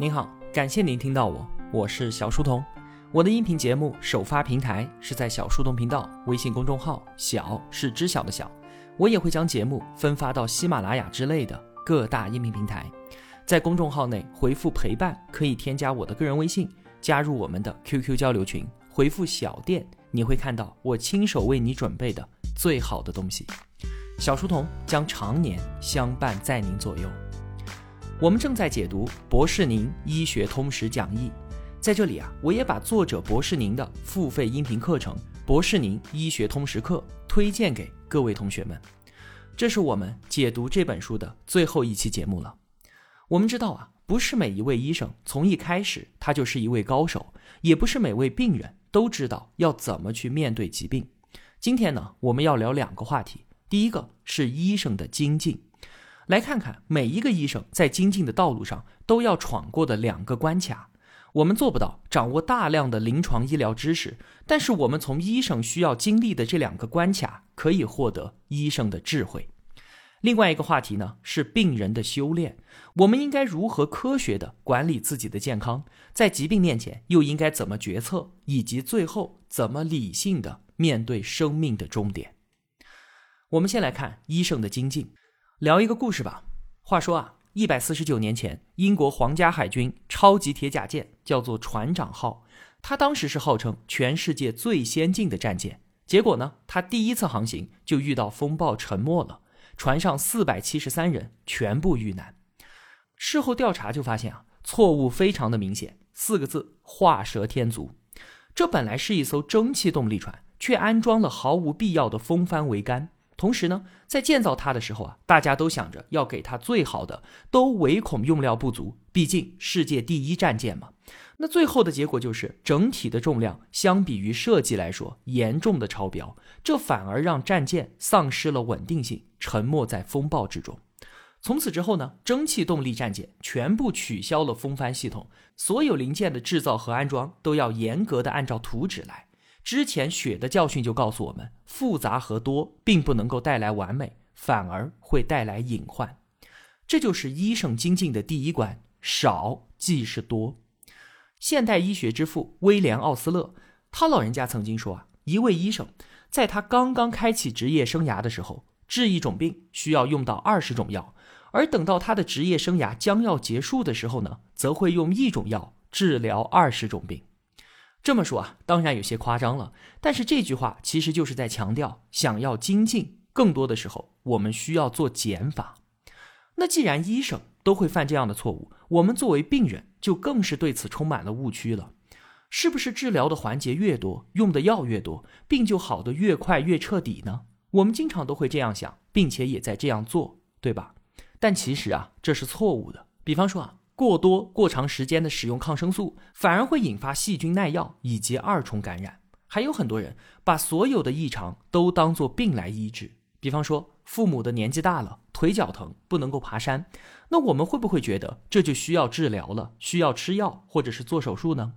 您好，感谢您听到我，我是小书童。我的音频节目首发平台是在小书童频道微信公众号，小是知晓的小。我也会将节目分发到喜马拉雅之类的各大音频平台。在公众号内回复陪伴，可以添加我的个人微信，加入我们的 QQ 交流群。回复小店，你会看到我亲手为你准备的最好的东西。小书童将常年相伴在您左右。我们正在解读博士宁医学通识讲义，在这里啊，我也把作者博士宁的付费音频课程《博士宁医学通识课》推荐给各位同学们。这是我们解读这本书的最后一期节目了。我们知道啊，不是每一位医生从一开始他就是一位高手，也不是每位病人都知道要怎么去面对疾病。今天呢，我们要聊两个话题，第一个是医生的精进。来看看每一个医生在精进的道路上都要闯过的两个关卡。我们做不到掌握大量的临床医疗知识，但是我们从医生需要经历的这两个关卡可以获得医生的智慧。另外一个话题呢是病人的修炼，我们应该如何科学的管理自己的健康，在疾病面前又应该怎么决策，以及最后怎么理性的面对生命的终点。我们先来看医生的精进。聊一个故事吧。话说啊，一百四十九年前，英国皇家海军超级铁甲舰叫做“船长号”，它当时是号称全世界最先进的战舰。结果呢，它第一次航行就遇到风暴，沉没了。船上四百七十三人全部遇难。事后调查就发现啊，错误非常的明显，四个字：画蛇添足。这本来是一艘蒸汽动力船，却安装了毫无必要的风帆桅杆。同时呢，在建造它的时候啊，大家都想着要给它最好的，都唯恐用料不足。毕竟世界第一战舰嘛。那最后的结果就是整体的重量相比于设计来说严重的超标，这反而让战舰丧失了稳定性，沉没在风暴之中。从此之后呢，蒸汽动力战舰全部取消了风帆系统，所有零件的制造和安装都要严格的按照图纸来。之前血的教训就告诉我们，复杂和多并不能够带来完美，反而会带来隐患。这就是医生精进的第一关：少即是多。现代医学之父威廉·奥斯勒，他老人家曾经说啊，一位医生在他刚刚开启职业生涯的时候，治一种病需要用到二十种药，而等到他的职业生涯将要结束的时候呢，则会用一种药治疗二十种病。这么说啊，当然有些夸张了。但是这句话其实就是在强调，想要精进，更多的时候我们需要做减法。那既然医生都会犯这样的错误，我们作为病人就更是对此充满了误区了。是不是治疗的环节越多，用的药越多，病就好的越快越彻底呢？我们经常都会这样想，并且也在这样做，对吧？但其实啊，这是错误的。比方说啊。过多、过长时间的使用抗生素，反而会引发细菌耐药以及二重感染。还有很多人把所有的异常都当作病来医治，比方说父母的年纪大了，腿脚疼，不能够爬山，那我们会不会觉得这就需要治疗了，需要吃药或者是做手术呢？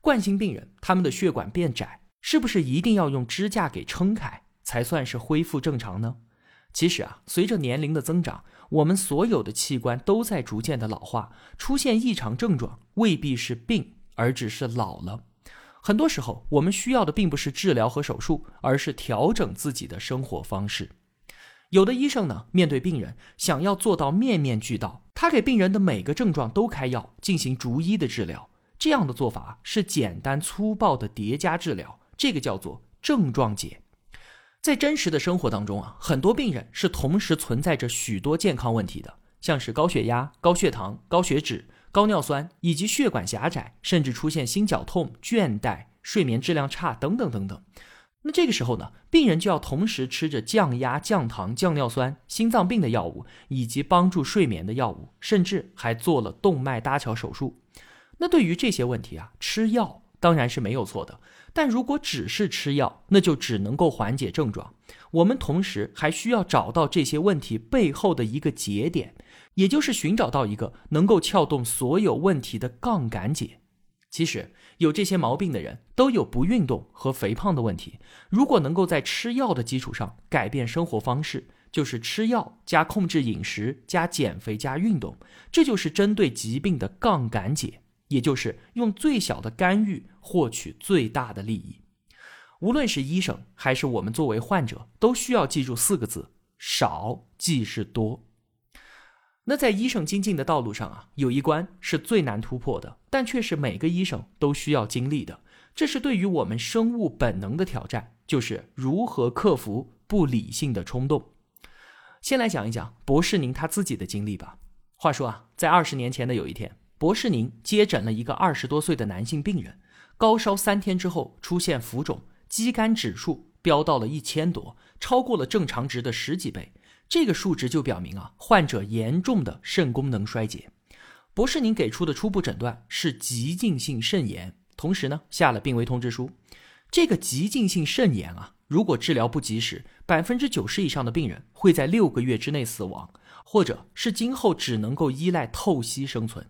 冠心病人他们的血管变窄，是不是一定要用支架给撑开才算是恢复正常呢？其实啊，随着年龄的增长。我们所有的器官都在逐渐的老化，出现异常症状未必是病，而只是老了。很多时候，我们需要的并不是治疗和手术，而是调整自己的生活方式。有的医生呢，面对病人，想要做到面面俱到，他给病人的每个症状都开药，进行逐一的治疗。这样的做法是简单粗暴的叠加治疗，这个叫做症状解。在真实的生活当中啊，很多病人是同时存在着许多健康问题的，像是高血压、高血糖、高血脂、高尿酸，以及血管狭窄，甚至出现心绞痛、倦怠、睡眠质量差等等等等。那这个时候呢，病人就要同时吃着降压、降糖、降尿酸、心脏病的药物，以及帮助睡眠的药物，甚至还做了动脉搭桥手术。那对于这些问题啊，吃药当然是没有错的。但如果只是吃药，那就只能够缓解症状。我们同时还需要找到这些问题背后的一个节点，也就是寻找到一个能够撬动所有问题的杠杆解。其实有这些毛病的人都有不运动和肥胖的问题。如果能够在吃药的基础上改变生活方式，就是吃药加控制饮食加减肥加运动，这就是针对疾病的杠杆解，也就是用最小的干预获取最大的利益。无论是医生还是我们作为患者，都需要记住四个字：少即是多。那在医生精进的道路上啊，有一关是最难突破的，但却是每个医生都需要经历的。这是对于我们生物本能的挑战，就是如何克服不理性的冲动。先来讲一讲博士您他自己的经历吧。话说啊，在二十年前的有一天，博士宁接诊了一个二十多岁的男性病人，高烧三天之后出现浮肿，肌酐指数飙到了一千多，超过了正常值的十几倍。这个数值就表明啊，患者严重的肾功能衰竭。博士宁给出的初步诊断是急性性肾炎，同时呢下了病危通知书。这个急性性肾炎啊，如果治疗不及时，百分之九十以上的病人会在六个月之内死亡，或者是今后只能够依赖透析生存。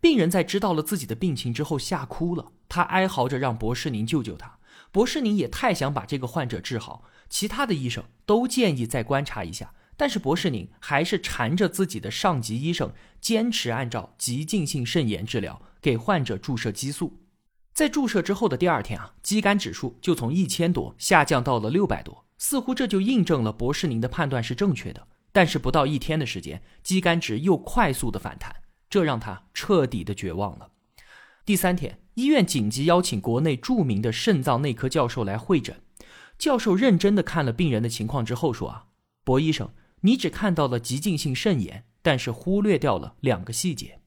病人在知道了自己的病情之后吓哭了，他哀嚎着让博士宁救救他。博士宁也太想把这个患者治好，其他的医生都建议再观察一下。但是博士宁还是缠着自己的上级医生，坚持按照急性性肾炎治疗，给患者注射激素。在注射之后的第二天啊，肌酐指数就从一千多下降到了六百多，似乎这就印证了博士宁的判断是正确的。但是不到一天的时间，肌酐值又快速的反弹，这让他彻底的绝望了。第三天，医院紧急邀请国内著名的肾脏内科教授来会诊。教授认真的看了病人的情况之后说啊，博医生。你只看到了急性性肾炎，但是忽略掉了两个细节，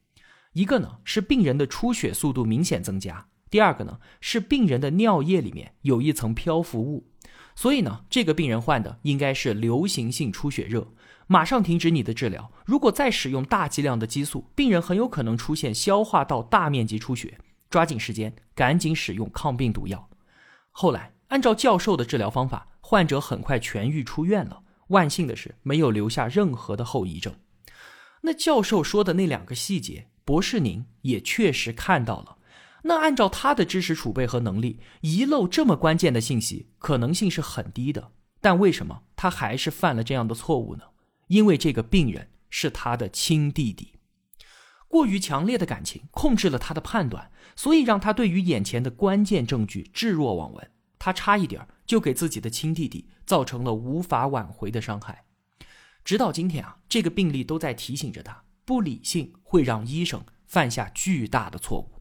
一个呢是病人的出血速度明显增加，第二个呢是病人的尿液里面有一层漂浮物，所以呢这个病人患的应该是流行性出血热，马上停止你的治疗，如果再使用大剂量的激素，病人很有可能出现消化道大面积出血，抓紧时间赶紧使用抗病毒药。后来按照教授的治疗方法，患者很快痊愈出院了。万幸的是，没有留下任何的后遗症。那教授说的那两个细节，博士您也确实看到了。那按照他的知识储备和能力，遗漏这么关键的信息可能性是很低的。但为什么他还是犯了这样的错误呢？因为这个病人是他的亲弟弟，过于强烈的感情控制了他的判断，所以让他对于眼前的关键证据置若罔闻。他差一点就给自己的亲弟弟造成了无法挽回的伤害，直到今天啊，这个病例都在提醒着他，不理性会让医生犯下巨大的错误。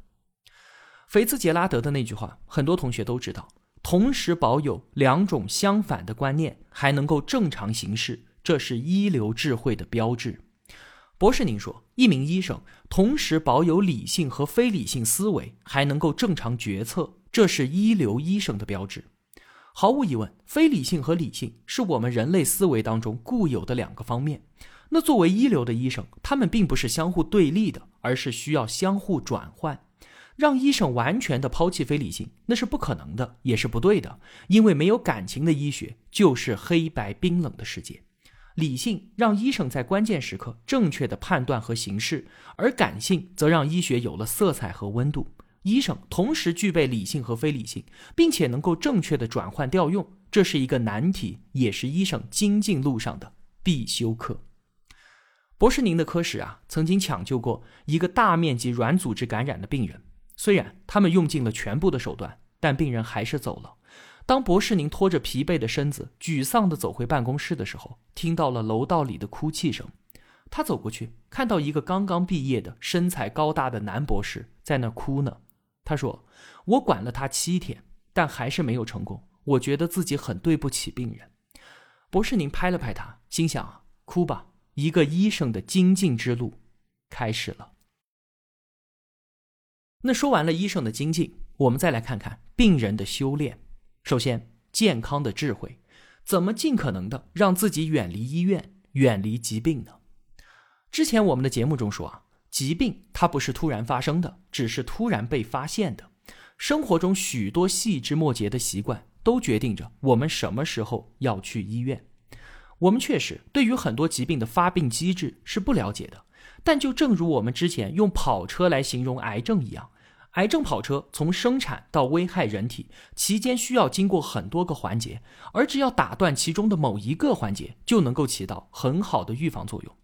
菲茨杰拉德的那句话，很多同学都知道：同时保有两种相反的观念，还能够正常行事，这是一流智慧的标志。博士，您说，一名医生同时保有理性和非理性思维，还能够正常决策。这是一流医生的标志。毫无疑问，非理性和理性是我们人类思维当中固有的两个方面。那作为一流的医生，他们并不是相互对立的，而是需要相互转换。让医生完全的抛弃非理性，那是不可能的，也是不对的。因为没有感情的医学就是黑白冰冷的世界。理性让医生在关键时刻正确的判断和行事，而感性则让医学有了色彩和温度。医生同时具备理性和非理性，并且能够正确的转换调用，这是一个难题，也是医生精进路上的必修课。博士您的科室啊，曾经抢救过一个大面积软组织感染的病人，虽然他们用尽了全部的手段，但病人还是走了。当博士宁拖着疲惫的身子，沮丧地走回办公室的时候，听到了楼道里的哭泣声。他走过去，看到一个刚刚毕业的、身材高大的男博士在那哭呢。他说：“我管了他七天，但还是没有成功。我觉得自己很对不起病人。”博士宁拍了拍他，心想：“哭吧，一个医生的精进之路开始了。”那说完了医生的精进，我们再来看看病人的修炼。首先，健康的智慧，怎么尽可能的让自己远离医院、远离疾病呢？之前我们的节目中说啊。疾病它不是突然发生的，只是突然被发现的。生活中许多细枝末节的习惯都决定着我们什么时候要去医院。我们确实对于很多疾病的发病机制是不了解的，但就正如我们之前用跑车来形容癌症一样，癌症跑车从生产到危害人体期间需要经过很多个环节，而只要打断其中的某一个环节，就能够起到很好的预防作用。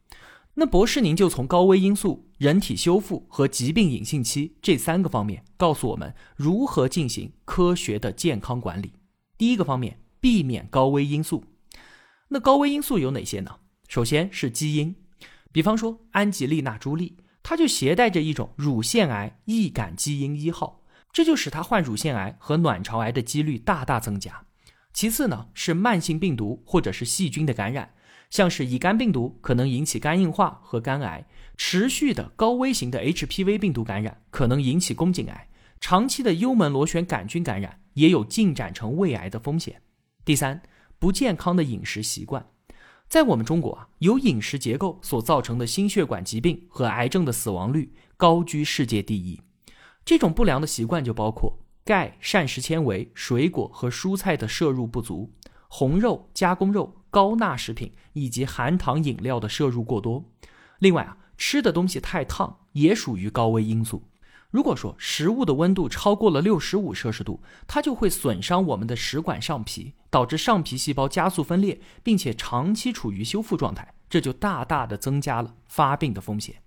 那博士，您就从高危因素、人体修复和疾病隐性期这三个方面，告诉我们如何进行科学的健康管理。第一个方面，避免高危因素。那高危因素有哪些呢？首先是基因，比方说安吉丽娜·朱莉。他就携带着一种乳腺癌易感基因一号，这就使他患乳腺癌和卵巢癌的几率大大增加。其次呢是慢性病毒或者是细菌的感染，像是乙肝病毒可能引起肝硬化和肝癌，持续的高危型的 HPV 病毒感染可能引起宫颈癌，长期的幽门螺旋杆菌感染也有进展成胃癌的风险。第三，不健康的饮食习惯。在我们中国啊，由饮食结构所造成的心血管疾病和癌症的死亡率高居世界第一。这种不良的习惯就包括钙、膳食纤维、水果和蔬菜的摄入不足，红肉、加工肉、高钠食品以及含糖饮料的摄入过多。另外啊，吃的东西太烫也属于高危因素。如果说食物的温度超过了六十五摄氏度，它就会损伤我们的食管上皮，导致上皮细胞加速分裂，并且长期处于修复状态，这就大大的增加了发病的风险。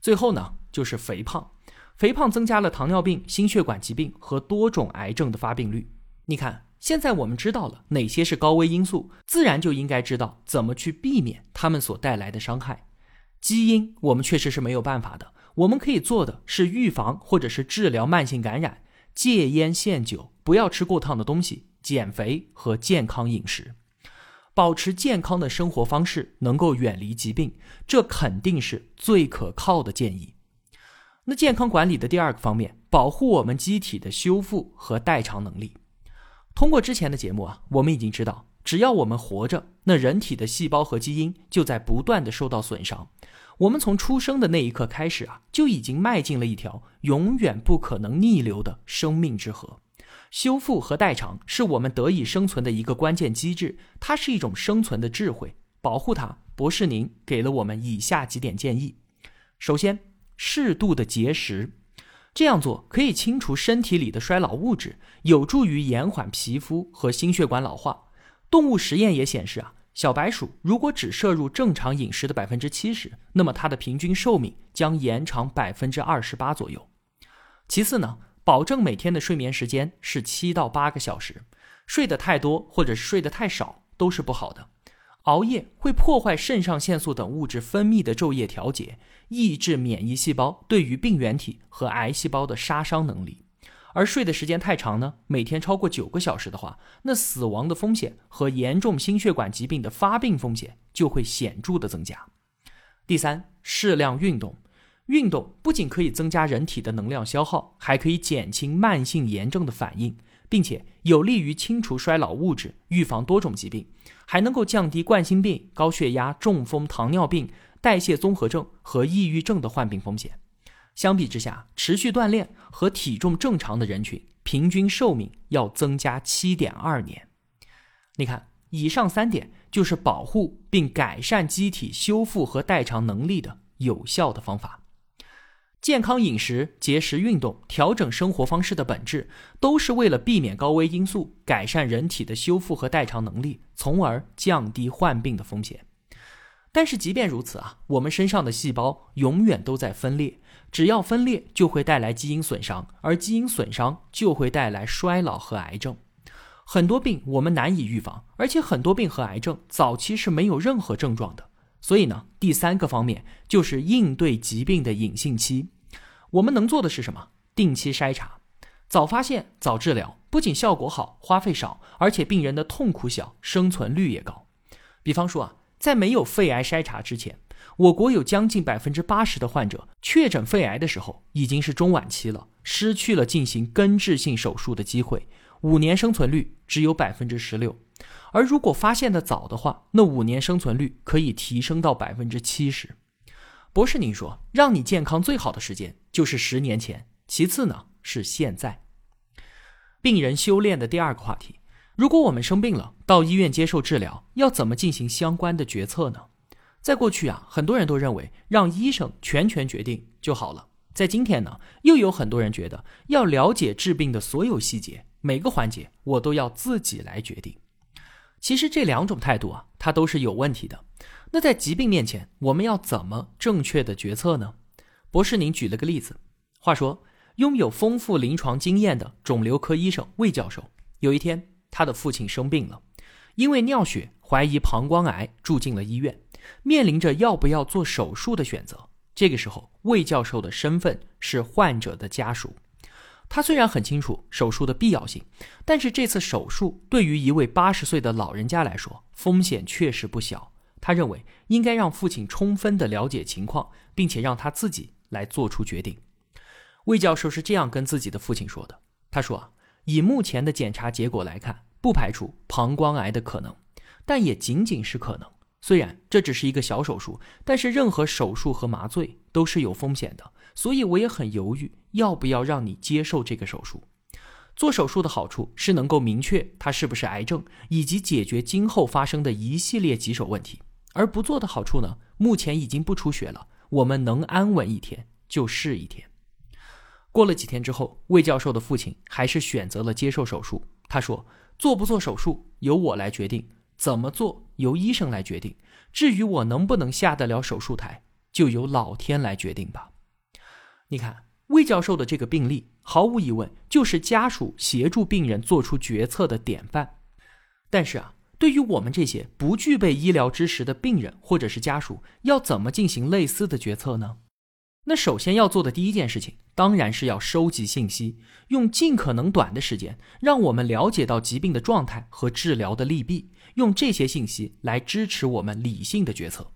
最后呢，就是肥胖，肥胖增加了糖尿病、心血管疾病和多种癌症的发病率。你看，现在我们知道了哪些是高危因素，自然就应该知道怎么去避免它们所带来的伤害。基因我们确实是没有办法的。我们可以做的是预防或者是治疗慢性感染，戒烟限酒，不要吃过烫的东西，减肥和健康饮食，保持健康的生活方式，能够远离疾病，这肯定是最可靠的建议。那健康管理的第二个方面，保护我们机体的修复和代偿能力。通过之前的节目啊，我们已经知道，只要我们活着，那人体的细胞和基因就在不断的受到损伤。我们从出生的那一刻开始啊，就已经迈进了一条永远不可能逆流的生命之河。修复和代偿是我们得以生存的一个关键机制，它是一种生存的智慧。保护它，博士您给了我们以下几点建议：首先，适度的节食，这样做可以清除身体里的衰老物质，有助于延缓皮肤和心血管老化。动物实验也显示啊。小白鼠如果只摄入正常饮食的百分之七十，那么它的平均寿命将延长百分之二十八左右。其次呢，保证每天的睡眠时间是七到八个小时，睡得太多或者是睡得太少都是不好的。熬夜会破坏肾上腺素等物质分泌的昼夜调节，抑制免疫细胞对于病原体和癌细胞的杀伤能力。而睡的时间太长呢，每天超过九个小时的话，那死亡的风险和严重心血管疾病的发病风险就会显著的增加。第三，适量运动，运动不仅可以增加人体的能量消耗，还可以减轻慢性炎症的反应，并且有利于清除衰老物质，预防多种疾病，还能够降低冠心病、高血压、中风、糖尿病、代谢综合症和抑郁症的患病风险。相比之下，持续锻炼和体重正常的人群，平均寿命要增加七点二年。你看，以上三点就是保护并改善机体修复和代偿能力的有效的方法。健康饮食、节食运动、调整生活方式的本质，都是为了避免高危因素，改善人体的修复和代偿能力，从而降低患病的风险。但是即便如此啊，我们身上的细胞永远都在分裂。只要分裂，就会带来基因损伤，而基因损伤就会带来衰老和癌症。很多病我们难以预防，而且很多病和癌症早期是没有任何症状的。所以呢，第三个方面就是应对疾病的隐性期。我们能做的是什么？定期筛查，早发现早治疗，不仅效果好，花费少，而且病人的痛苦小，生存率也高。比方说啊，在没有肺癌筛查之前。我国有将近百分之八十的患者确诊肺癌的时候已经是中晚期了，失去了进行根治性手术的机会，五年生存率只有百分之十六。而如果发现的早的话，那五年生存率可以提升到百分之七十。博士，您说让你健康最好的时间就是十年前，其次呢是现在。病人修炼的第二个话题，如果我们生病了，到医院接受治疗，要怎么进行相关的决策呢？在过去啊，很多人都认为让医生全权决定就好了。在今天呢，又有很多人觉得要了解治病的所有细节，每个环节我都要自己来决定。其实这两种态度啊，它都是有问题的。那在疾病面前，我们要怎么正确的决策呢？博士，您举了个例子。话说，拥有丰富临床经验的肿瘤科医生魏教授，有一天他的父亲生病了，因为尿血怀疑膀胱癌，住进了医院，面临着要不要做手术的选择。这个时候，魏教授的身份是患者的家属。他虽然很清楚手术的必要性，但是这次手术对于一位八十岁的老人家来说，风险确实不小。他认为应该让父亲充分的了解情况，并且让他自己来做出决定。魏教授是这样跟自己的父亲说的：“他说啊，以目前的检查结果来看，不排除膀胱癌的可能，但也仅仅是可能。”虽然这只是一个小手术，但是任何手术和麻醉都是有风险的，所以我也很犹豫要不要让你接受这个手术。做手术的好处是能够明确它是不是癌症，以及解决今后发生的一系列棘手问题；而不做的好处呢，目前已经不出血了，我们能安稳一天就是一天。过了几天之后，魏教授的父亲还是选择了接受手术。他说：“做不做手术由我来决定。”怎么做由医生来决定，至于我能不能下得了手术台，就由老天来决定吧。你看魏教授的这个病例，毫无疑问就是家属协助病人做出决策的典范。但是啊，对于我们这些不具备医疗知识的病人或者是家属，要怎么进行类似的决策呢？那首先要做的第一件事情，当然是要收集信息，用尽可能短的时间，让我们了解到疾病的状态和治疗的利弊，用这些信息来支持我们理性的决策。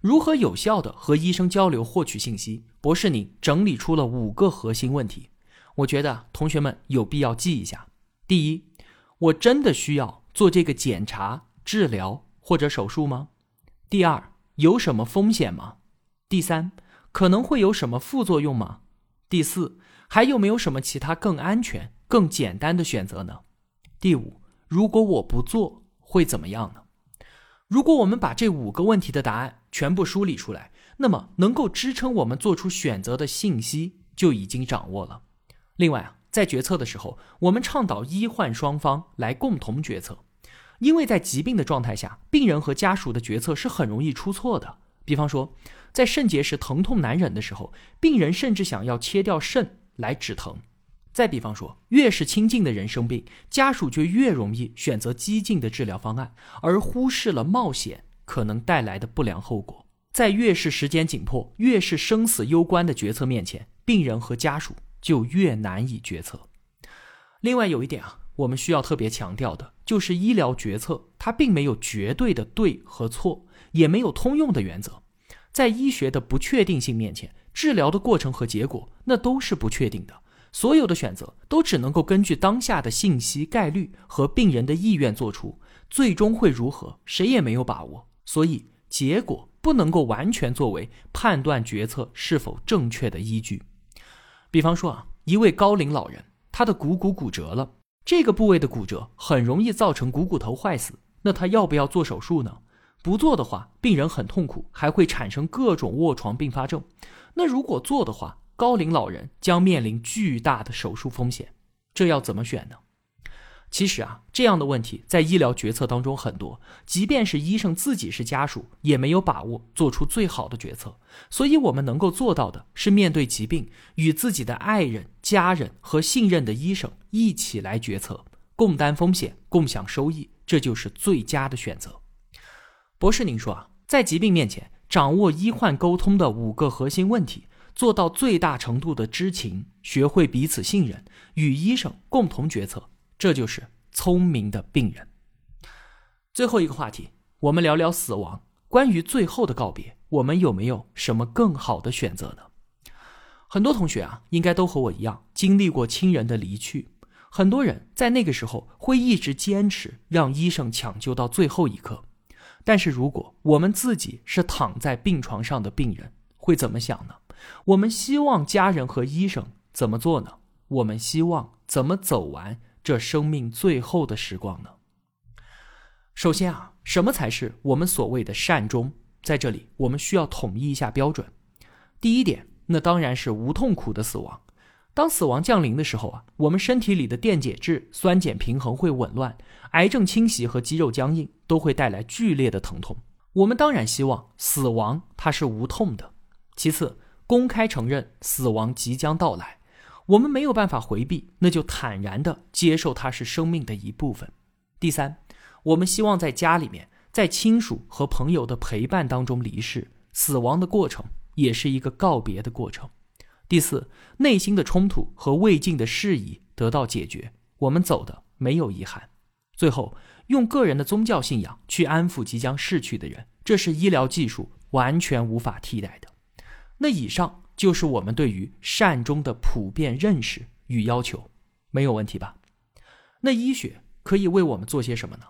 如何有效的和医生交流获取信息？博士，你整理出了五个核心问题，我觉得同学们有必要记一下。第一，我真的需要做这个检查、治疗或者手术吗？第二，有什么风险吗？第三。可能会有什么副作用吗？第四，还有没有什么其他更安全、更简单的选择呢？第五，如果我不做会怎么样呢？如果我们把这五个问题的答案全部梳理出来，那么能够支撑我们做出选择的信息就已经掌握了。另外啊，在决策的时候，我们倡导医患双方来共同决策，因为在疾病的状态下，病人和家属的决策是很容易出错的。比方说。在肾结石疼痛难忍的时候，病人甚至想要切掉肾来止疼。再比方说，越是亲近的人生病，家属就越容易选择激进的治疗方案，而忽视了冒险可能带来的不良后果。在越是时间紧迫、越是生死攸关的决策面前，病人和家属就越难以决策。另外有一点啊，我们需要特别强调的就是，医疗决策它并没有绝对的对和错，也没有通用的原则。在医学的不确定性面前，治疗的过程和结果那都是不确定的。所有的选择都只能够根据当下的信息概率和病人的意愿做出，最终会如何，谁也没有把握。所以，结果不能够完全作为判断决策是否正确的依据。比方说啊，一位高龄老人，他的股骨骨折了，这个部位的骨折很容易造成股骨头坏死，那他要不要做手术呢？不做的话，病人很痛苦，还会产生各种卧床并发症。那如果做的话，高龄老人将面临巨大的手术风险。这要怎么选呢？其实啊，这样的问题在医疗决策当中很多，即便是医生自己是家属，也没有把握做出最好的决策。所以，我们能够做到的是面对疾病，与自己的爱人、家人和信任的医生一起来决策，共担风险，共享收益，这就是最佳的选择。博士，您说啊，在疾病面前，掌握医患沟通的五个核心问题，做到最大程度的知情，学会彼此信任，与医生共同决策，这就是聪明的病人。最后一个话题，我们聊聊死亡。关于最后的告别，我们有没有什么更好的选择呢？很多同学啊，应该都和我一样，经历过亲人的离去。很多人在那个时候会一直坚持让医生抢救到最后一刻。但是，如果我们自己是躺在病床上的病人，会怎么想呢？我们希望家人和医生怎么做呢？我们希望怎么走完这生命最后的时光呢？首先啊，什么才是我们所谓的善终？在这里，我们需要统一一下标准。第一点，那当然是无痛苦的死亡。当死亡降临的时候啊，我们身体里的电解质、酸碱平衡会紊乱，癌症侵袭和肌肉僵硬都会带来剧烈的疼痛。我们当然希望死亡它是无痛的。其次，公开承认死亡即将到来，我们没有办法回避，那就坦然的接受它是生命的一部分。第三，我们希望在家里面，在亲属和朋友的陪伴当中离世，死亡的过程也是一个告别的过程。第四，内心的冲突和未尽的事宜得到解决，我们走的没有遗憾。最后，用个人的宗教信仰去安抚即将逝去的人，这是医疗技术完全无法替代的。那以上就是我们对于善终的普遍认识与要求，没有问题吧？那医学可以为我们做些什么呢？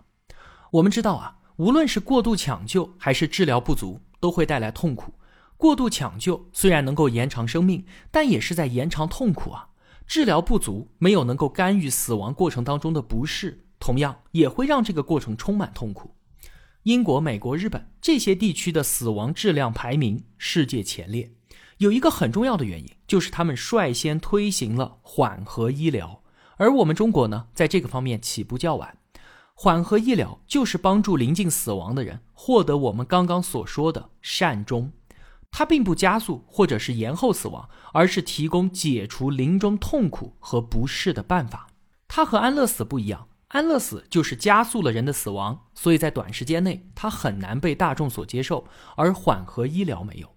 我们知道啊，无论是过度抢救还是治疗不足，都会带来痛苦。过度抢救虽然能够延长生命，但也是在延长痛苦啊。治疗不足没有能够干预死亡过程当中的不适，同样也会让这个过程充满痛苦。英国、美国、日本这些地区的死亡质量排名世界前列，有一个很重要的原因，就是他们率先推行了缓和医疗，而我们中国呢，在这个方面起步较晚。缓和医疗就是帮助临近死亡的人获得我们刚刚所说的善终，它并不加速或者是延后死亡，而是提供解除临终痛苦和不适的办法。它和安乐死不一样。安乐死就是加速了人的死亡，所以在短时间内它很难被大众所接受。而缓和医疗没有，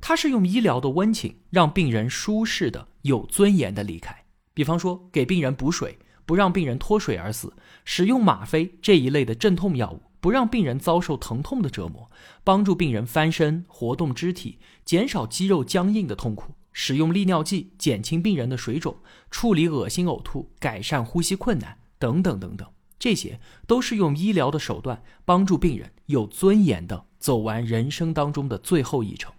它是用医疗的温情让病人舒适的、有尊严的离开。比方说，给病人补水，不让病人脱水而死；使用吗啡这一类的镇痛药物，不让病人遭受疼痛的折磨；帮助病人翻身、活动肢体，减少肌肉僵硬的痛苦；使用利尿剂减轻病人的水肿；处理恶心呕吐，改善呼吸困难。等等等等，这些都是用医疗的手段帮助病人有尊严的走完人生当中的最后一程。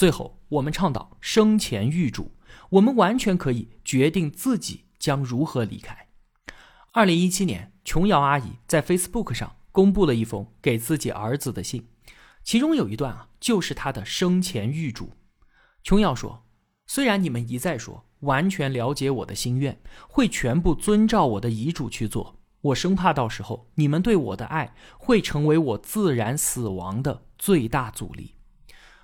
最后，我们倡导生前预嘱，我们完全可以决定自己将如何离开。二零一七年，琼瑶阿姨在 Facebook 上公布了一封给自己儿子的信，其中有一段啊，就是她的生前预嘱。琼瑶说：“虽然你们一再说。”完全了解我的心愿，会全部遵照我的遗嘱去做。我生怕到时候你们对我的爱会成为我自然死亡的最大阻力。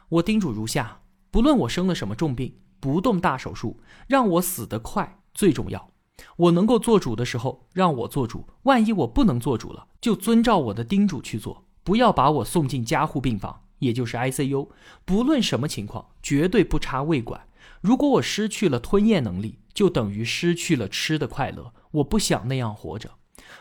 我叮嘱如下：不论我生了什么重病，不动大手术，让我死得快最重要。我能够做主的时候，让我做主；万一我不能做主了，就遵照我的叮嘱去做，不要把我送进加护病房，也就是 ICU。不论什么情况，绝对不插胃管。如果我失去了吞咽能力，就等于失去了吃的快乐。我不想那样活着，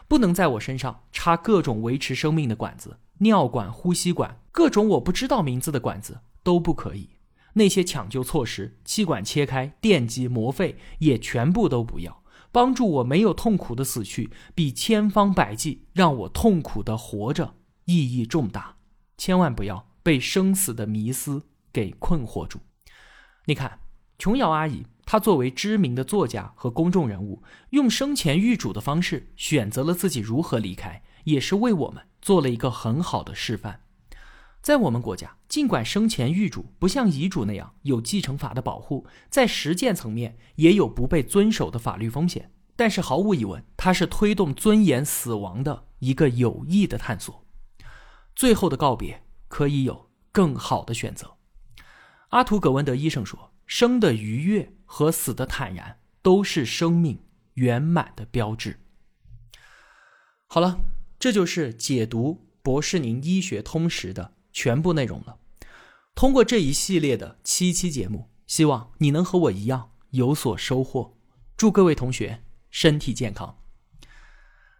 不能在我身上插各种维持生命的管子，尿管、呼吸管，各种我不知道名字的管子都不可以。那些抢救措施，气管切开、电击、磨肺，也全部都不要。帮助我没有痛苦的死去，比千方百计让我痛苦的活着意义重大。千万不要被生死的迷思给困惑住。你看。琼瑶阿姨，她作为知名的作家和公众人物，用生前预嘱的方式选择了自己如何离开，也是为我们做了一个很好的示范。在我们国家，尽管生前预嘱不像遗嘱那样有继承法的保护，在实践层面也有不被遵守的法律风险，但是毫无疑问，它是推动尊严死亡的一个有益的探索。最后的告别可以有更好的选择。阿图·葛文德医生说。生的愉悦和死的坦然，都是生命圆满的标志。好了，这就是解读博士宁医学通识的全部内容了。通过这一系列的七期节目，希望你能和我一样有所收获。祝各位同学身体健康。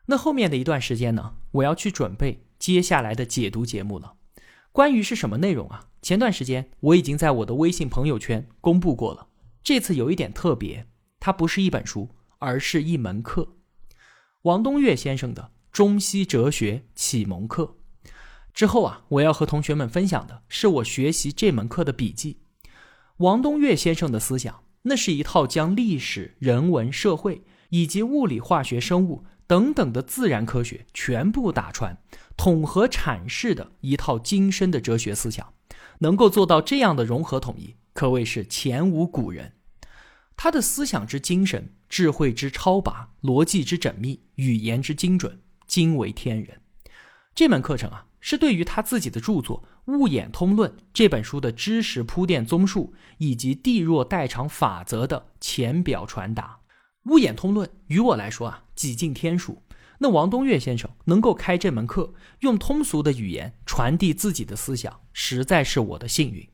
那后面的一段时间呢，我要去准备接下来的解读节目了。关于是什么内容啊？前段时间我已经在我的微信朋友圈公布过了。这次有一点特别，它不是一本书，而是一门课——王东岳先生的《中西哲学启蒙课》。之后啊，我要和同学们分享的是我学习这门课的笔记。王东岳先生的思想，那是一套将历史、人文、社会以及物理、化学、生物等等的自然科学全部打穿、统合阐释的一套精深的哲学思想。能够做到这样的融合统一，可谓是前无古人。他的思想之精神、智慧之超拔、逻辑之缜密、语言之精准，惊为天人。这门课程啊，是对于他自己的著作《物演通论》这本书的知识铺垫综述，以及地弱代偿法则的浅表传达。《物演通论》于我来说啊，几近天数。那王东岳先生能够开这门课，用通俗的语言传递自己的思想，实在是我的幸运。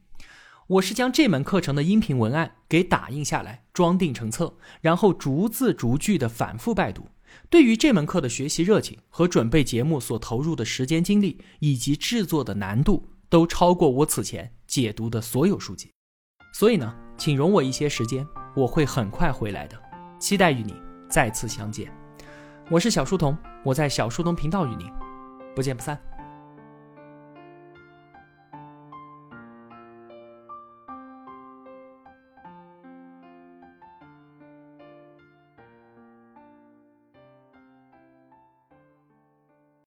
我是将这门课程的音频文案给打印下来，装订成册，然后逐字逐句的反复拜读。对于这门课的学习热情和准备节目所投入的时间精力，以及制作的难度，都超过我此前解读的所有书籍。所以呢，请容我一些时间，我会很快回来的，期待与你再次相见。我是小书童，我在小书童频道与您不见不散。